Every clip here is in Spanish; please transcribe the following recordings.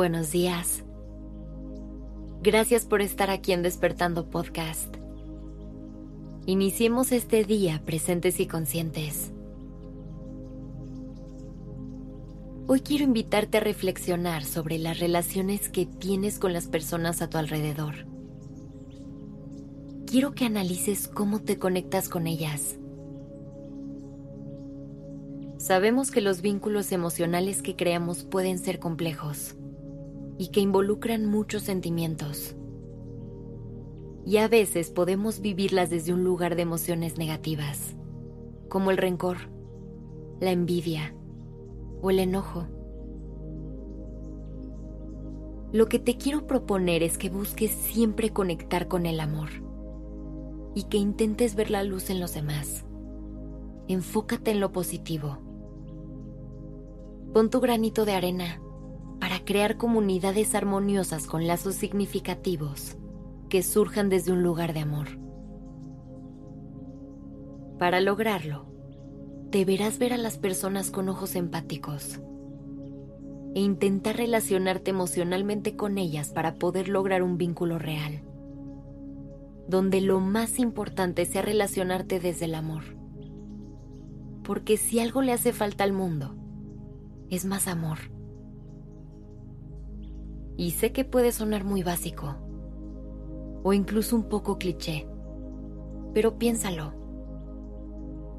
Buenos días. Gracias por estar aquí en Despertando Podcast. Iniciemos este día presentes y conscientes. Hoy quiero invitarte a reflexionar sobre las relaciones que tienes con las personas a tu alrededor. Quiero que analices cómo te conectas con ellas. Sabemos que los vínculos emocionales que creamos pueden ser complejos y que involucran muchos sentimientos. Y a veces podemos vivirlas desde un lugar de emociones negativas, como el rencor, la envidia o el enojo. Lo que te quiero proponer es que busques siempre conectar con el amor y que intentes ver la luz en los demás. Enfócate en lo positivo. Pon tu granito de arena crear comunidades armoniosas con lazos significativos que surjan desde un lugar de amor. Para lograrlo, deberás ver a las personas con ojos empáticos e intentar relacionarte emocionalmente con ellas para poder lograr un vínculo real, donde lo más importante sea relacionarte desde el amor. Porque si algo le hace falta al mundo, es más amor y sé que puede sonar muy básico o incluso un poco cliché, pero piénsalo.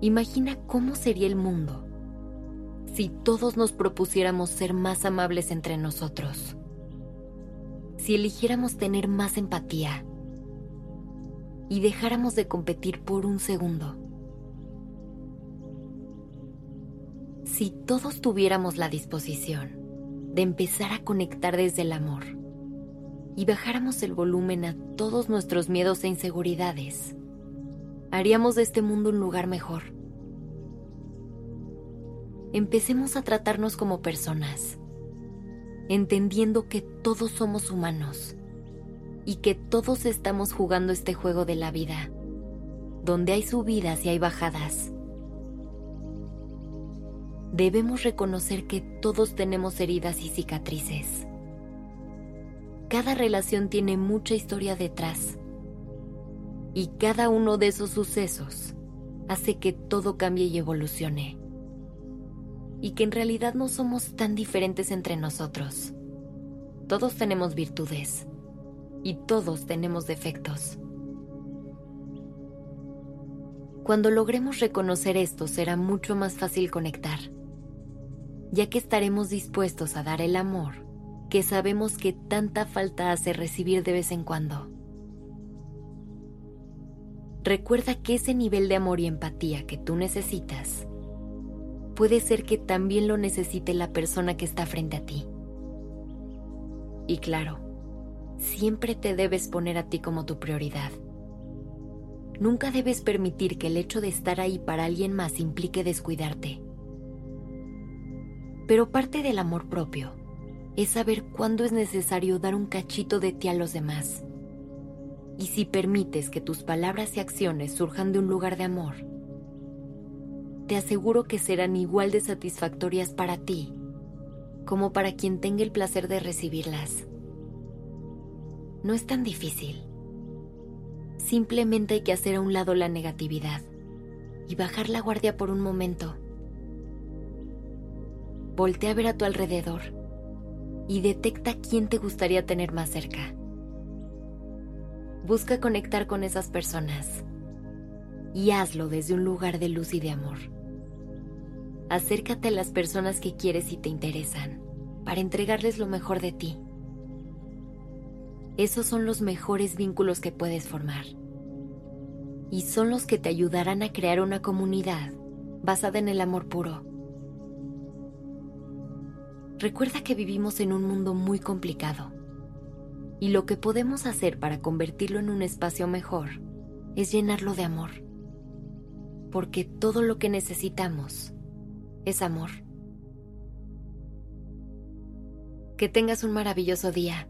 Imagina cómo sería el mundo si todos nos propusiéramos ser más amables entre nosotros, si eligiéramos tener más empatía y dejáramos de competir por un segundo. Si todos tuviéramos la disposición de empezar a conectar desde el amor y bajáramos el volumen a todos nuestros miedos e inseguridades, haríamos de este mundo un lugar mejor. Empecemos a tratarnos como personas, entendiendo que todos somos humanos y que todos estamos jugando este juego de la vida, donde hay subidas y hay bajadas debemos reconocer que todos tenemos heridas y cicatrices. Cada relación tiene mucha historia detrás y cada uno de esos sucesos hace que todo cambie y evolucione. Y que en realidad no somos tan diferentes entre nosotros. Todos tenemos virtudes y todos tenemos defectos. Cuando logremos reconocer esto será mucho más fácil conectar ya que estaremos dispuestos a dar el amor que sabemos que tanta falta hace recibir de vez en cuando. Recuerda que ese nivel de amor y empatía que tú necesitas puede ser que también lo necesite la persona que está frente a ti. Y claro, siempre te debes poner a ti como tu prioridad. Nunca debes permitir que el hecho de estar ahí para alguien más implique descuidarte pero parte del amor propio es saber cuándo es necesario dar un cachito de ti a los demás. Y si permites que tus palabras y acciones surjan de un lugar de amor, te aseguro que serán igual de satisfactorias para ti como para quien tenga el placer de recibirlas. No es tan difícil. Simplemente hay que hacer a un lado la negatividad y bajar la guardia por un momento voltea a ver a tu alrededor y detecta quién te gustaría tener más cerca. Busca conectar con esas personas y hazlo desde un lugar de luz y de amor. Acércate a las personas que quieres y te interesan para entregarles lo mejor de ti. Esos son los mejores vínculos que puedes formar y son los que te ayudarán a crear una comunidad basada en el amor puro Recuerda que vivimos en un mundo muy complicado y lo que podemos hacer para convertirlo en un espacio mejor es llenarlo de amor, porque todo lo que necesitamos es amor. Que tengas un maravilloso día.